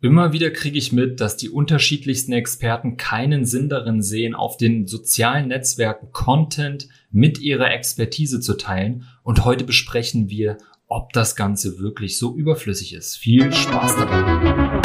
Immer wieder kriege ich mit, dass die unterschiedlichsten Experten keinen Sinn darin sehen, auf den sozialen Netzwerken Content mit ihrer Expertise zu teilen. Und heute besprechen wir, ob das Ganze wirklich so überflüssig ist. Viel Spaß dabei!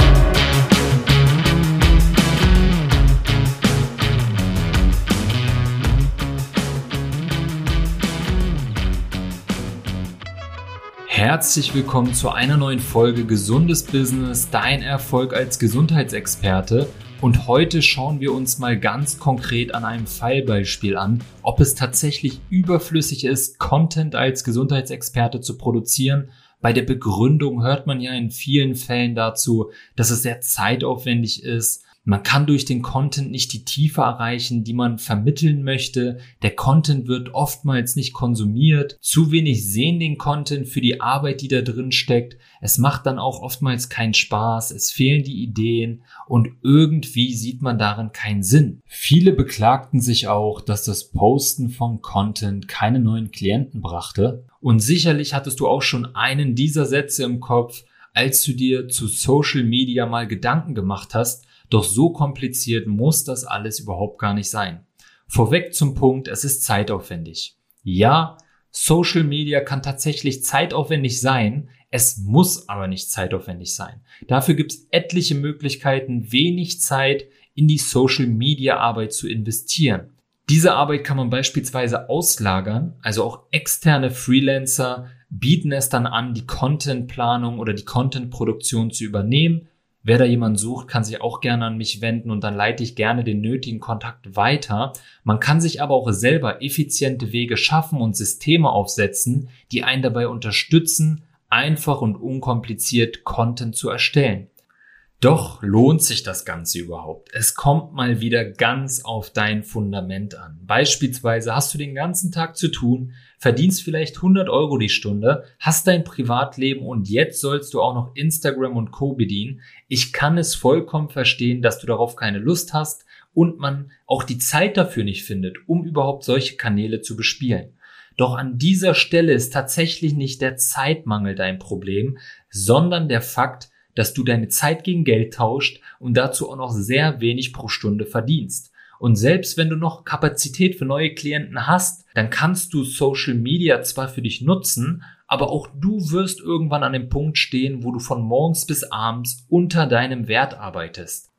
Herzlich willkommen zu einer neuen Folge Gesundes Business, dein Erfolg als Gesundheitsexperte. Und heute schauen wir uns mal ganz konkret an einem Fallbeispiel an, ob es tatsächlich überflüssig ist, Content als Gesundheitsexperte zu produzieren. Bei der Begründung hört man ja in vielen Fällen dazu, dass es sehr zeitaufwendig ist, man kann durch den Content nicht die Tiefe erreichen, die man vermitteln möchte. Der Content wird oftmals nicht konsumiert. Zu wenig sehen den Content für die Arbeit, die da drin steckt. Es macht dann auch oftmals keinen Spaß. Es fehlen die Ideen und irgendwie sieht man darin keinen Sinn. Viele beklagten sich auch, dass das Posten von Content keine neuen Klienten brachte. Und sicherlich hattest du auch schon einen dieser Sätze im Kopf, als du dir zu Social Media mal Gedanken gemacht hast, doch so kompliziert muss das alles überhaupt gar nicht sein. Vorweg zum Punkt, es ist zeitaufwendig. Ja, Social Media kann tatsächlich zeitaufwendig sein, es muss aber nicht zeitaufwendig sein. Dafür gibt es etliche Möglichkeiten, wenig Zeit in die Social Media Arbeit zu investieren. Diese Arbeit kann man beispielsweise auslagern, also auch externe Freelancer bieten es dann an, die Contentplanung oder die Contentproduktion zu übernehmen Wer da jemand sucht, kann sich auch gerne an mich wenden und dann leite ich gerne den nötigen Kontakt weiter. Man kann sich aber auch selber effiziente Wege schaffen und Systeme aufsetzen, die einen dabei unterstützen, einfach und unkompliziert Content zu erstellen. Doch lohnt sich das Ganze überhaupt? Es kommt mal wieder ganz auf dein Fundament an. Beispielsweise hast du den ganzen Tag zu tun, verdienst vielleicht 100 Euro die Stunde, hast dein Privatleben und jetzt sollst du auch noch Instagram und Co bedienen. Ich kann es vollkommen verstehen, dass du darauf keine Lust hast und man auch die Zeit dafür nicht findet, um überhaupt solche Kanäle zu bespielen. Doch an dieser Stelle ist tatsächlich nicht der Zeitmangel dein Problem, sondern der Fakt, dass du deine Zeit gegen Geld tauscht und dazu auch noch sehr wenig pro Stunde verdienst. Und selbst wenn du noch Kapazität für neue Klienten hast, dann kannst du Social Media zwar für dich nutzen, aber auch du wirst irgendwann an dem Punkt stehen, wo du von morgens bis abends unter deinem Wert arbeitest.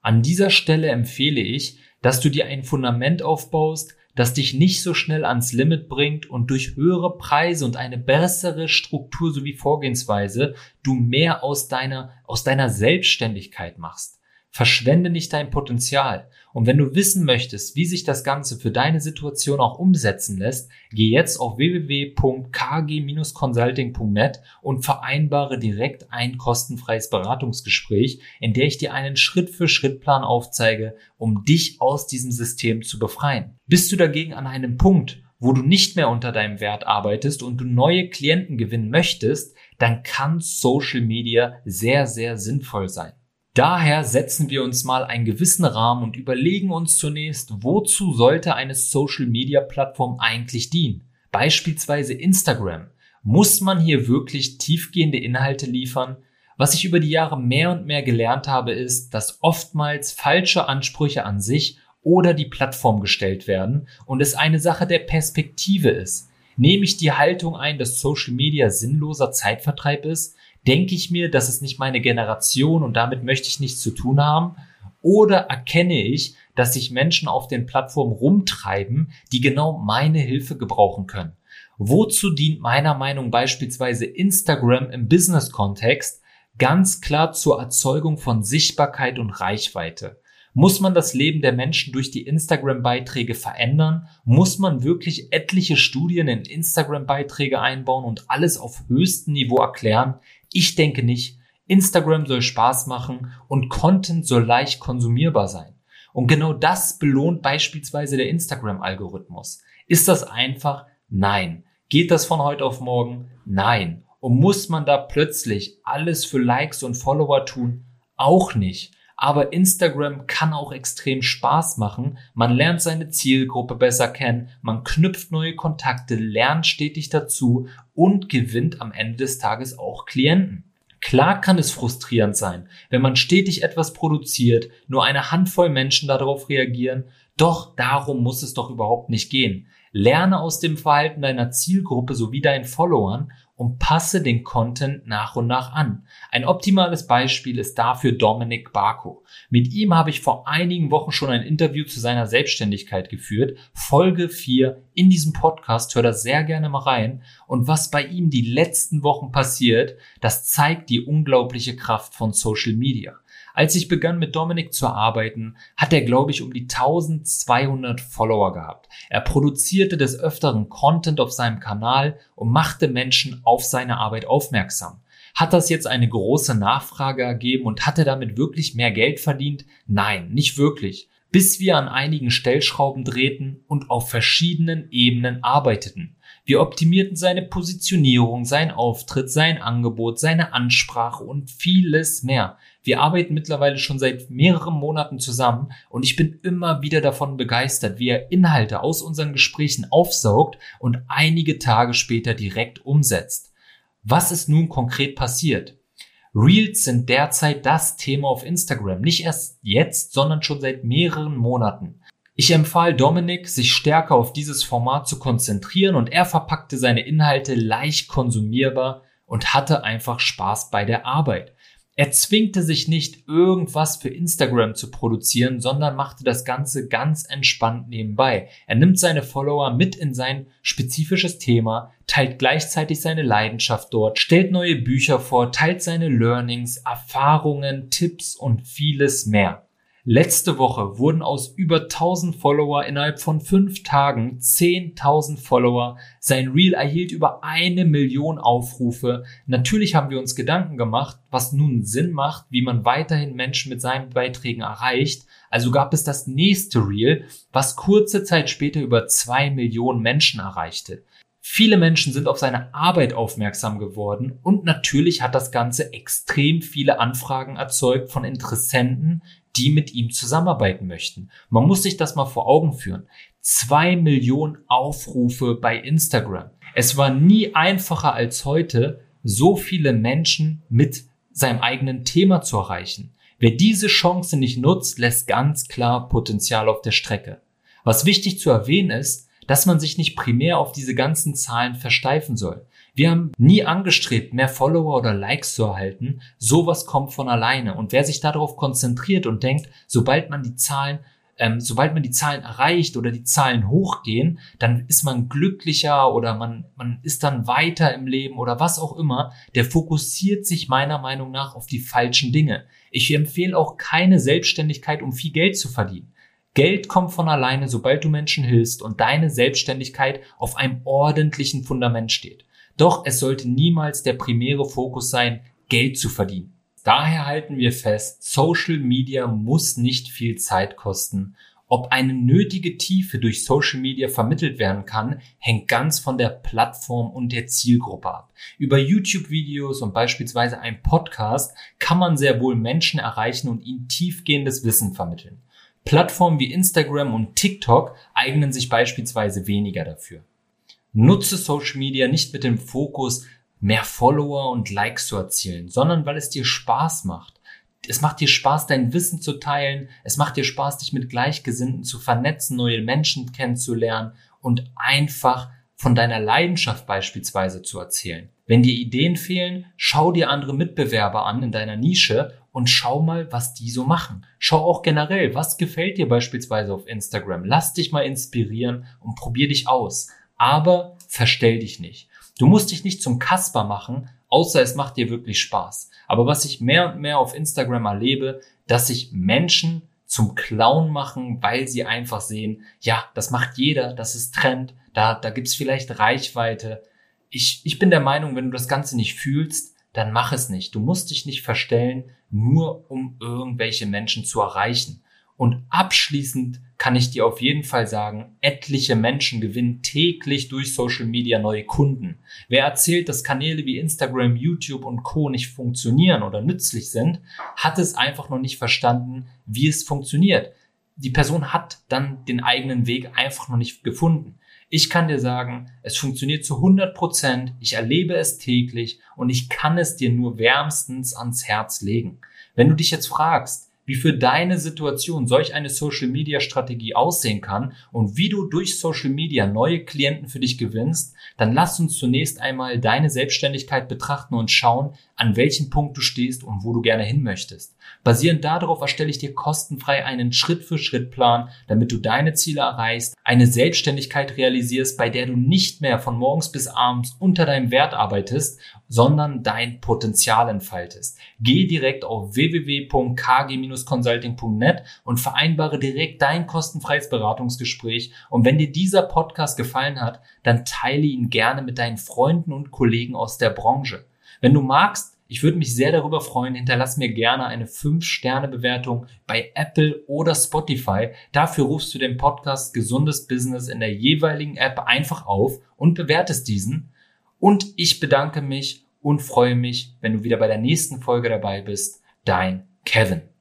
An dieser Stelle empfehle ich, dass du dir ein Fundament aufbaust, das dich nicht so schnell ans Limit bringt und durch höhere Preise und eine bessere Struktur sowie Vorgehensweise du mehr aus deiner, aus deiner Selbstständigkeit machst. Verschwende nicht dein Potenzial. Und wenn du wissen möchtest, wie sich das Ganze für deine Situation auch umsetzen lässt, geh jetzt auf www.kg-consulting.net und vereinbare direkt ein kostenfreies Beratungsgespräch, in der ich dir einen Schritt-für-Schritt-Plan aufzeige, um dich aus diesem System zu befreien. Bist du dagegen an einem Punkt, wo du nicht mehr unter deinem Wert arbeitest und du neue Klienten gewinnen möchtest, dann kann Social Media sehr, sehr sinnvoll sein. Daher setzen wir uns mal einen gewissen Rahmen und überlegen uns zunächst, wozu sollte eine Social-Media-Plattform eigentlich dienen? Beispielsweise Instagram. Muss man hier wirklich tiefgehende Inhalte liefern? Was ich über die Jahre mehr und mehr gelernt habe, ist, dass oftmals falsche Ansprüche an sich oder die Plattform gestellt werden und es eine Sache der Perspektive ist. Nehme ich die Haltung ein, dass Social Media sinnloser Zeitvertreib ist, denke ich mir, das ist nicht meine Generation und damit möchte ich nichts zu tun haben? Oder erkenne ich, dass sich Menschen auf den Plattformen rumtreiben, die genau meine Hilfe gebrauchen können? Wozu dient meiner Meinung beispielsweise Instagram im Business-Kontext? Ganz klar zur Erzeugung von Sichtbarkeit und Reichweite. Muss man das Leben der Menschen durch die Instagram-Beiträge verändern? Muss man wirklich etliche Studien in Instagram-Beiträge einbauen und alles auf höchstem Niveau erklären? Ich denke nicht. Instagram soll Spaß machen und Content soll leicht konsumierbar sein. Und genau das belohnt beispielsweise der Instagram-Algorithmus. Ist das einfach? Nein. Geht das von heute auf morgen? Nein. Und muss man da plötzlich alles für Likes und Follower tun? Auch nicht. Aber Instagram kann auch extrem Spaß machen. Man lernt seine Zielgruppe besser kennen, man knüpft neue Kontakte, lernt stetig dazu und gewinnt am Ende des Tages auch Klienten. Klar kann es frustrierend sein, wenn man stetig etwas produziert, nur eine Handvoll Menschen darauf reagieren, doch darum muss es doch überhaupt nicht gehen. Lerne aus dem Verhalten deiner Zielgruppe sowie deinen Followern und passe den Content nach und nach an. Ein optimales Beispiel ist dafür Dominik Barko. Mit ihm habe ich vor einigen Wochen schon ein Interview zu seiner Selbstständigkeit geführt. Folge 4 in diesem Podcast, hör da sehr gerne mal rein. Und was bei ihm die letzten Wochen passiert, das zeigt die unglaubliche Kraft von Social Media. Als ich begann mit Dominik zu arbeiten, hat er, glaube ich, um die 1200 Follower gehabt. Er produzierte des Öfteren Content auf seinem Kanal und machte Menschen auf seine Arbeit aufmerksam. Hat das jetzt eine große Nachfrage ergeben und hat er damit wirklich mehr Geld verdient? Nein, nicht wirklich. Bis wir an einigen Stellschrauben drehten und auf verschiedenen Ebenen arbeiteten. Wir optimierten seine Positionierung, sein Auftritt, sein Angebot, seine Ansprache und vieles mehr. Wir arbeiten mittlerweile schon seit mehreren Monaten zusammen und ich bin immer wieder davon begeistert, wie er Inhalte aus unseren Gesprächen aufsaugt und einige Tage später direkt umsetzt. Was ist nun konkret passiert? Reels sind derzeit das Thema auf Instagram. Nicht erst jetzt, sondern schon seit mehreren Monaten. Ich empfahl Dominik, sich stärker auf dieses Format zu konzentrieren und er verpackte seine Inhalte leicht konsumierbar und hatte einfach Spaß bei der Arbeit. Er zwingte sich nicht, irgendwas für Instagram zu produzieren, sondern machte das Ganze ganz entspannt nebenbei. Er nimmt seine Follower mit in sein spezifisches Thema, teilt gleichzeitig seine Leidenschaft dort, stellt neue Bücher vor, teilt seine Learnings, Erfahrungen, Tipps und vieles mehr. Letzte Woche wurden aus über 1000 Follower innerhalb von fünf Tagen 10.000 Follower. Sein Reel erhielt über eine Million Aufrufe. Natürlich haben wir uns Gedanken gemacht, was nun Sinn macht, wie man weiterhin Menschen mit seinen Beiträgen erreicht. Also gab es das nächste Reel, was kurze Zeit später über zwei Millionen Menschen erreichte. Viele Menschen sind auf seine Arbeit aufmerksam geworden und natürlich hat das Ganze extrem viele Anfragen erzeugt von Interessenten, die mit ihm zusammenarbeiten möchten. Man muss sich das mal vor Augen führen. Zwei Millionen Aufrufe bei Instagram. Es war nie einfacher als heute, so viele Menschen mit seinem eigenen Thema zu erreichen. Wer diese Chance nicht nutzt, lässt ganz klar Potenzial auf der Strecke. Was wichtig zu erwähnen ist, dass man sich nicht primär auf diese ganzen Zahlen versteifen soll. Wir haben nie angestrebt, mehr Follower oder Likes zu erhalten. Sowas kommt von alleine. Und wer sich darauf konzentriert und denkt, sobald man die Zahlen ähm, sobald man die Zahlen erreicht oder die Zahlen hochgehen, dann ist man glücklicher oder man, man ist dann weiter im Leben oder was auch immer, der fokussiert sich meiner Meinung nach auf die falschen Dinge. Ich empfehle auch keine Selbstständigkeit, um viel Geld zu verdienen. Geld kommt von alleine, sobald du Menschen hilfst und deine Selbstständigkeit auf einem ordentlichen Fundament steht. Doch es sollte niemals der primäre Fokus sein, Geld zu verdienen. Daher halten wir fest, Social Media muss nicht viel Zeit kosten. Ob eine nötige Tiefe durch Social Media vermittelt werden kann, hängt ganz von der Plattform und der Zielgruppe ab. Über YouTube-Videos und beispielsweise ein Podcast kann man sehr wohl Menschen erreichen und ihnen tiefgehendes Wissen vermitteln. Plattformen wie Instagram und TikTok eignen sich beispielsweise weniger dafür. Nutze Social Media nicht mit dem Fokus, mehr Follower und Likes zu erzielen, sondern weil es dir Spaß macht. Es macht dir Spaß, dein Wissen zu teilen. Es macht dir Spaß, dich mit Gleichgesinnten zu vernetzen, neue Menschen kennenzulernen und einfach von deiner Leidenschaft beispielsweise zu erzählen. Wenn dir Ideen fehlen, schau dir andere Mitbewerber an in deiner Nische und schau mal, was die so machen. Schau auch generell, was gefällt dir beispielsweise auf Instagram. Lass dich mal inspirieren und probier dich aus. Aber verstell dich nicht. Du musst dich nicht zum Kasper machen, außer es macht dir wirklich Spaß. Aber was ich mehr und mehr auf Instagram erlebe, dass sich Menschen zum Clown machen, weil sie einfach sehen, ja, das macht jeder, das ist Trend, da, da gibt's vielleicht Reichweite. Ich, ich bin der Meinung, wenn du das Ganze nicht fühlst, dann mach es nicht. Du musst dich nicht verstellen, nur um irgendwelche Menschen zu erreichen. Und abschließend kann ich dir auf jeden Fall sagen, etliche Menschen gewinnen täglich durch Social Media neue Kunden. Wer erzählt, dass Kanäle wie Instagram, YouTube und Co nicht funktionieren oder nützlich sind, hat es einfach noch nicht verstanden, wie es funktioniert. Die Person hat dann den eigenen Weg einfach noch nicht gefunden. Ich kann dir sagen, es funktioniert zu 100 Prozent, ich erlebe es täglich und ich kann es dir nur wärmstens ans Herz legen. Wenn du dich jetzt fragst, wie für deine Situation solch eine Social Media Strategie aussehen kann und wie du durch Social Media neue Klienten für dich gewinnst, dann lass uns zunächst einmal deine Selbstständigkeit betrachten und schauen, an welchem Punkt du stehst und wo du gerne hin möchtest. Basierend darauf erstelle ich dir kostenfrei einen Schritt-für-Schritt-Plan, damit du deine Ziele erreichst, eine Selbstständigkeit realisierst, bei der du nicht mehr von morgens bis abends unter deinem Wert arbeitest, sondern dein Potenzial entfaltest. Geh direkt auf www.kg-consulting.net und vereinbare direkt dein kostenfreies Beratungsgespräch. Und wenn dir dieser Podcast gefallen hat, dann teile ihn gerne mit deinen Freunden und Kollegen aus der Branche. Wenn du magst, ich würde mich sehr darüber freuen. Hinterlass mir gerne eine 5-Sterne-Bewertung bei Apple oder Spotify. Dafür rufst du den Podcast Gesundes Business in der jeweiligen App einfach auf und bewertest diesen. Und ich bedanke mich und freue mich, wenn du wieder bei der nächsten Folge dabei bist. Dein Kevin.